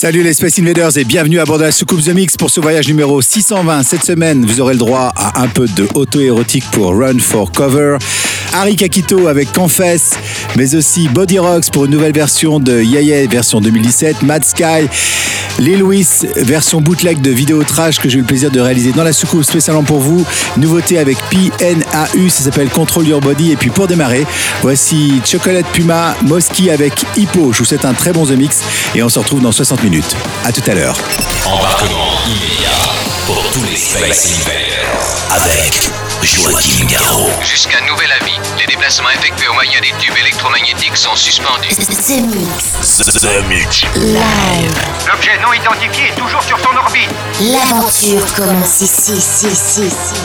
Salut les Space Invaders et bienvenue à bord de la soucoupe The Mix pour ce voyage numéro 620. Cette semaine, vous aurez le droit à un peu de auto-érotique pour Run for Cover, Harry Kakito avec Confess, mais aussi Body Rocks pour une nouvelle version de Yaya version 2017, Mad Sky, Lil Louis version bootleg de vidéo trash que j'ai eu le plaisir de réaliser dans la soucoupe spécialement pour vous. Nouveauté avec PNAU, ça s'appelle Control Your Body. Et puis pour démarrer, voici Chocolate Puma, Mosky avec Hippo. Je vous souhaite un très bon The Mix et on se retrouve dans 60 minutes. À tout à l'heure. Embarquement immédiat pour tous les Space avec Joachim Garraud. Jusqu'à nouvel avis, les déplacements effectués au moyen des tubes électromagnétiques sont suspendus. The Mix. The, The Mix. Live. L'objet non identifié est toujours sur son orbite. L'aventure commence ici, ici, ici, ici.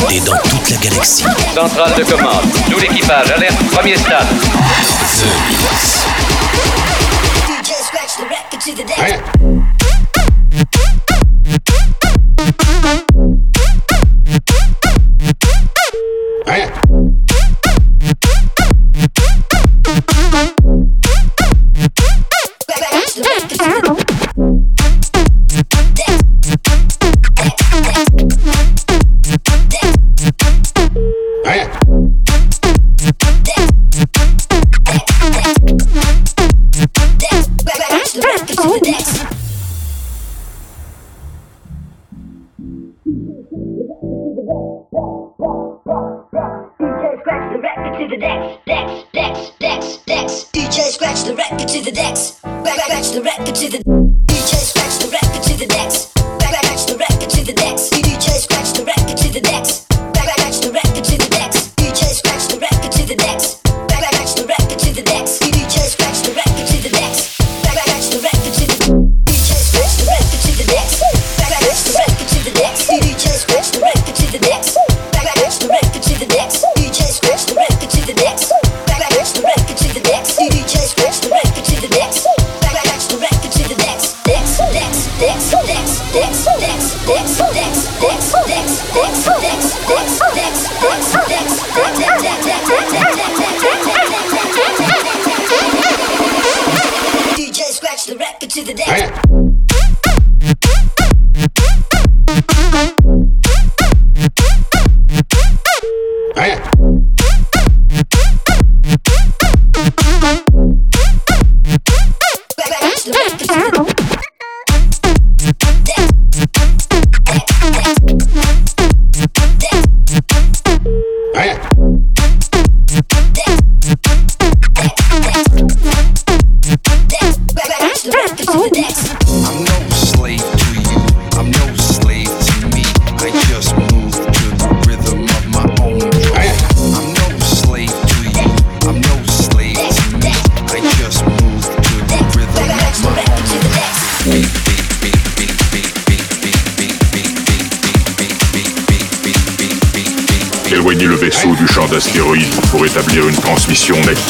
Écoutée dans toute la galaxie. Centrale de commande. Tout l'équipage, alerte, premier stade. the record to the decks, decks, decks, decks, decks. DJ scratch the record to the decks. Scratch, scratch the record to the DJ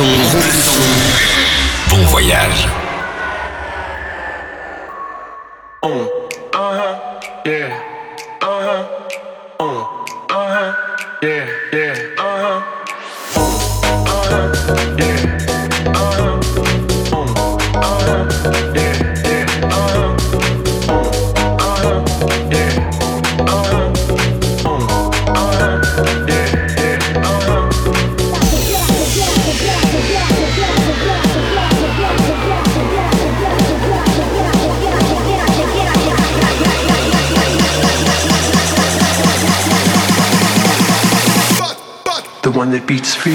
son. Beats for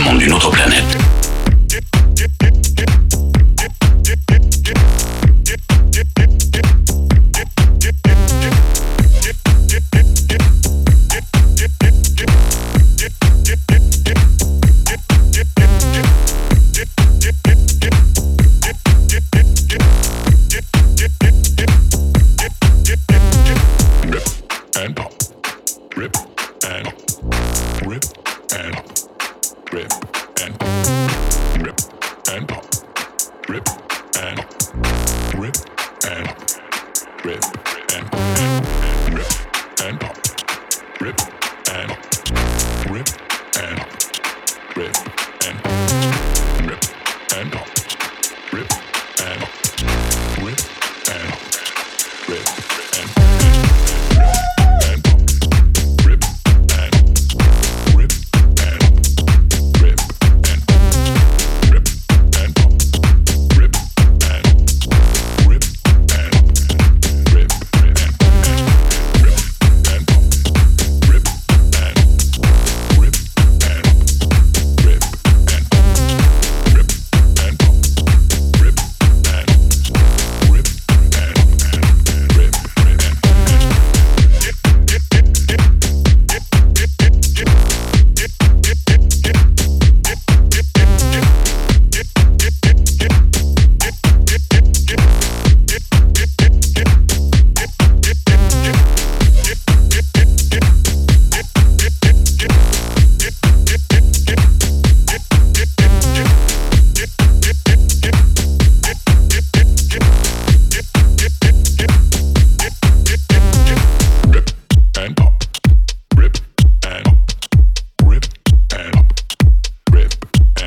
viennent d'un autre monde, d'une autre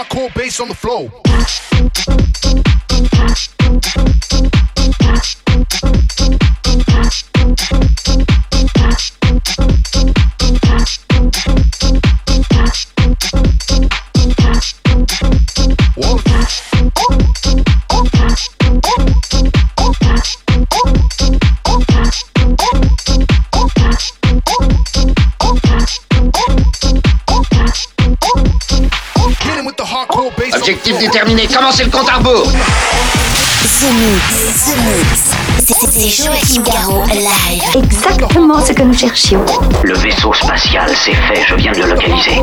Hardcore bass on the floor. Objectif déterminé, commencez le compte à rebours The Mix, The Mix. C'est Joachim Garraud live. Exactement ce que nous cherchions. Le vaisseau spatial, c'est fait, je viens de le localiser.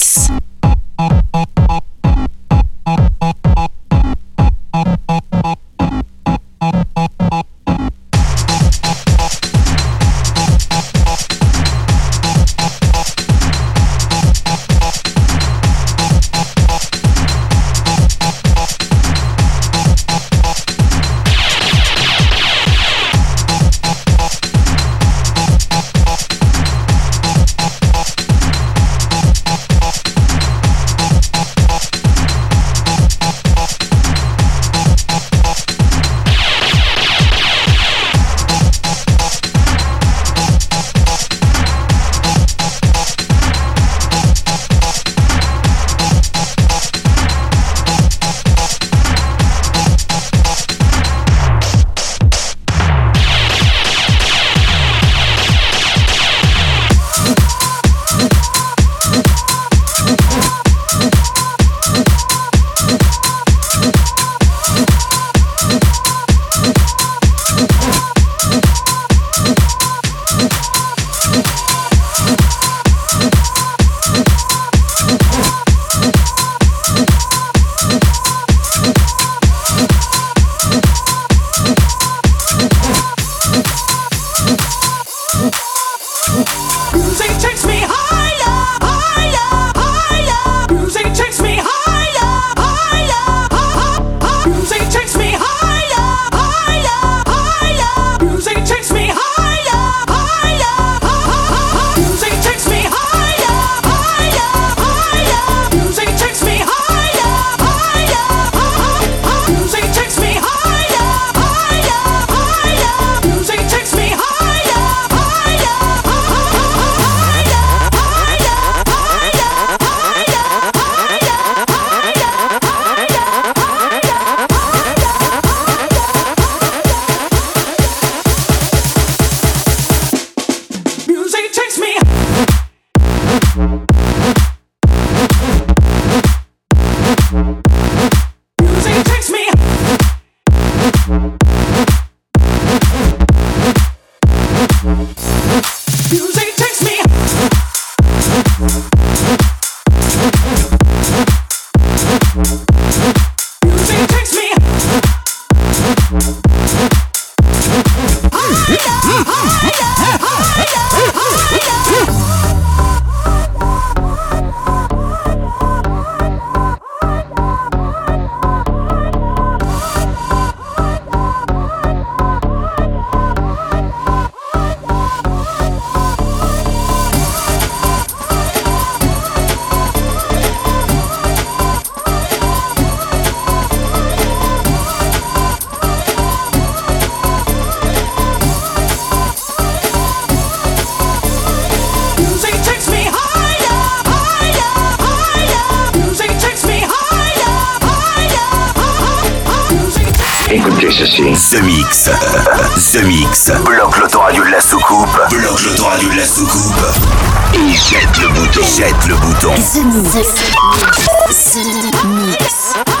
Bloque l'autoradio de la soucoupe. Et jette le bouton. Jette le bouton. The Mix. The Mix.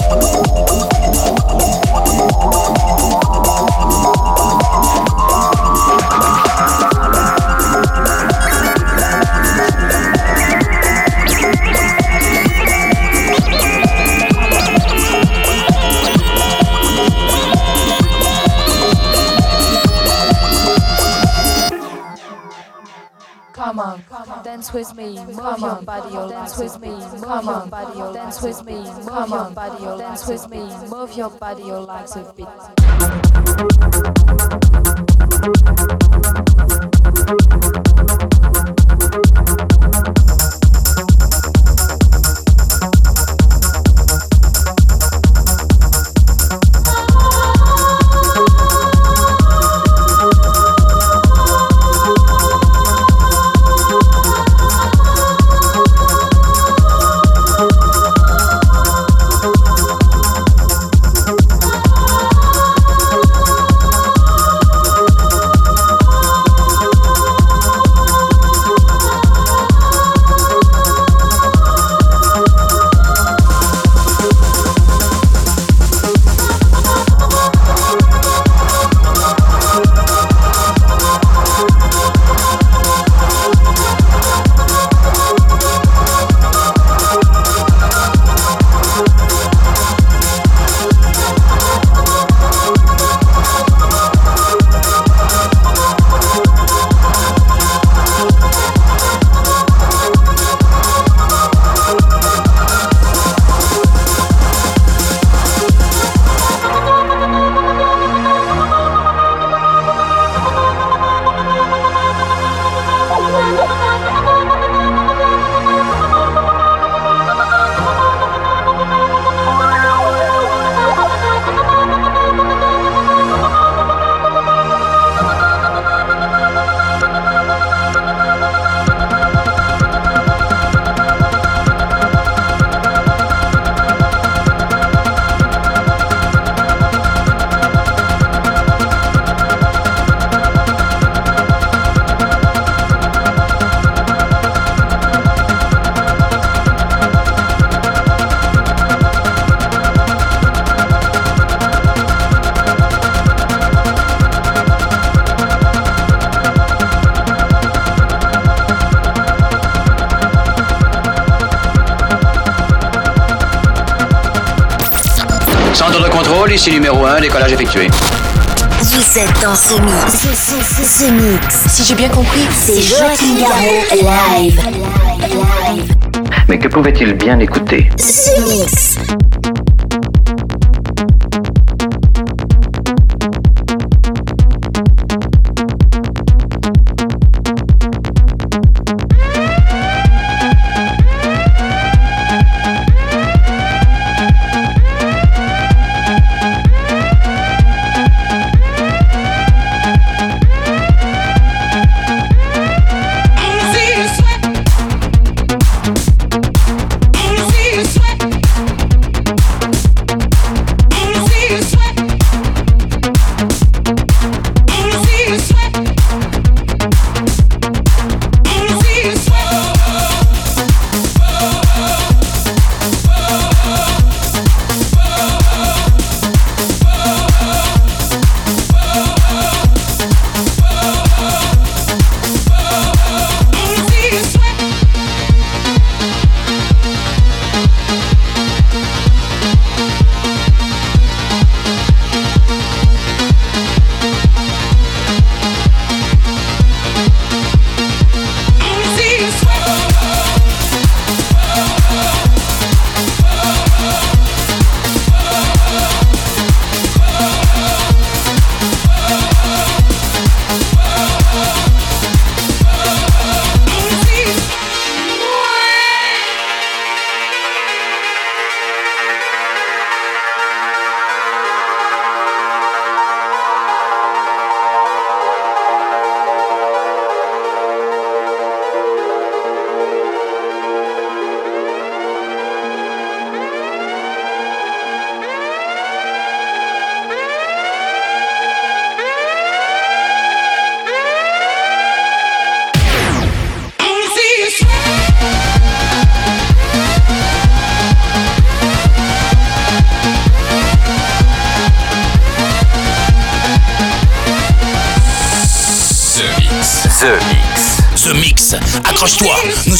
With oh, me, move your body, oh, dance with me, move your body, oh, dance with me, move your body, oh, dance with me, move your body, oh, like a beat. Décollage effectué. Vous êtes dans ce mix. Ce, ce- ce- ce mix. Si j'ai bien compris, C'est Joachim Garraud live. Mais que pouvait-il bien écouter? Ce mix.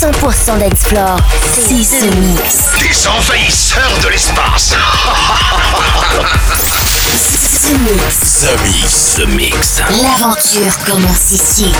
100% dance floor. C'est ce mix. Des envahisseurs de l'espace Ce mix. The Mix. The Mix. L'aventure commence ici.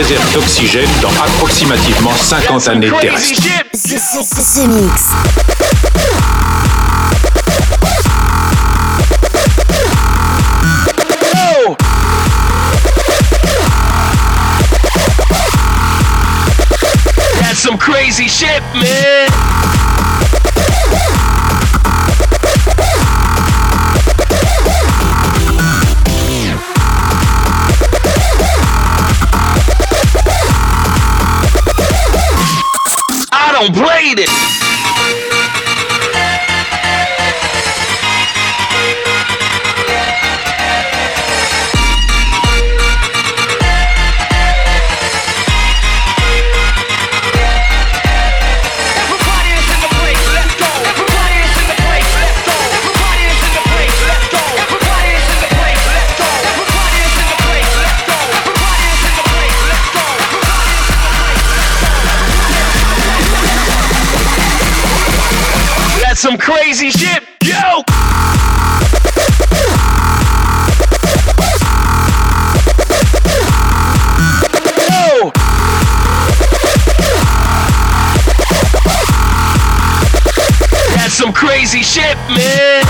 Réserve d'oxygène dans approximativement 50 années terrestres. The, the, the, the Mix. That's some crazy shit, man. Some crazy shit. Yo! Some crazy shit, man.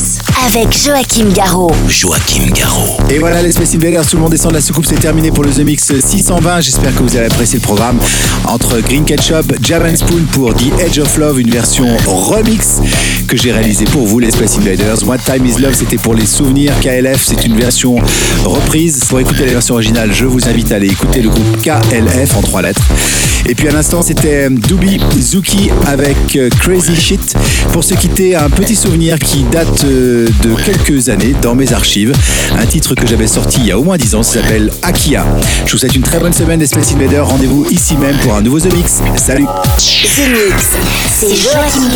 Avec Joachim Garraud. Joachim Garraud. Et voilà les Space Invaders, tout le monde descend de la soucoupe, c'est terminé pour le The Mix 620. J'espère que vous avez apprécié le programme entre Green Ketchup, Jam and Spoon pour The Edge of Love, une version remix que j'ai réalisée pour vous les Space Invaders. What Time Is Love, c'était pour les souvenirs. KLF, c'est une version reprise. Pour écouter la version originale, je vous invite à aller écouter le groupe KLF en trois lettres. Et puis à l'instant, c'était Doobie Zuki avec euh, Crazy Shit. Pour se quitter, un petit souvenir qui date euh, de quelques années dans mes archives. Un titre que j'avais sorti il y a au moins 10 ans, ça s'appelle Akia. Je vous souhaite une très bonne semaine des Space Invaders. Rendez-vous ici même pour un nouveau The Mix. Salut The Mix. C'est Joachim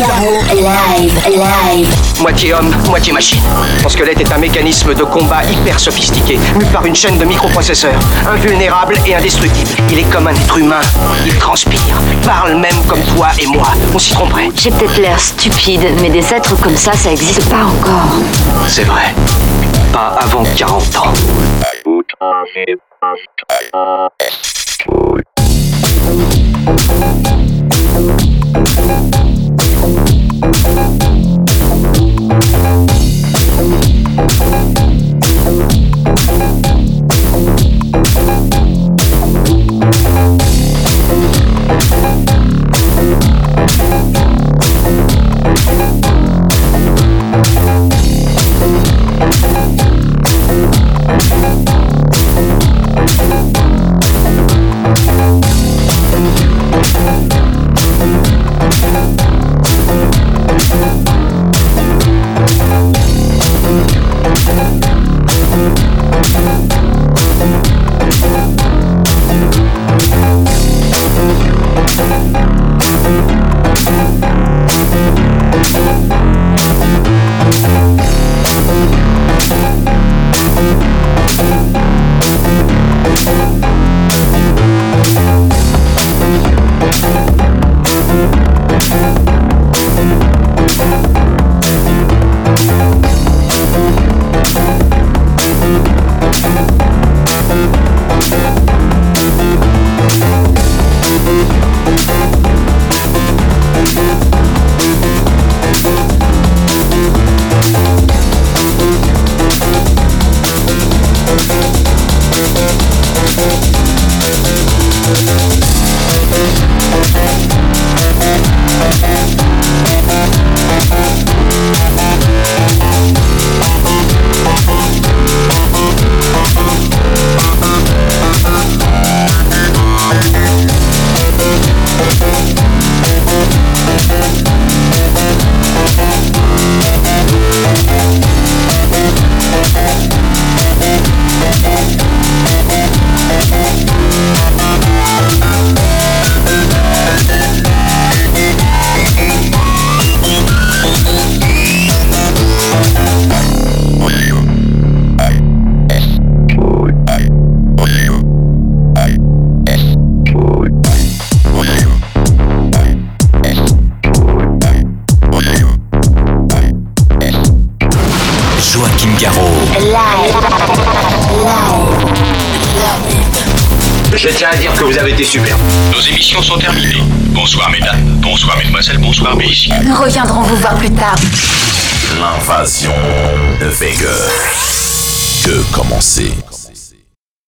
live, live. Moitié homme, moitié machine. Son squelette est un mécanisme de combat hyper sophistiqué, mu par une chaîne de microprocesseurs, invulnérable et indestructible. Il est comme un être humain. Il transpire, parle même comme toi et moi. On s'y tromperait. J'ai peut-être l'air stupide, mais des êtres comme ça, ça existe pas encore. C'est vrai. Pas avant 40 ans. Commencer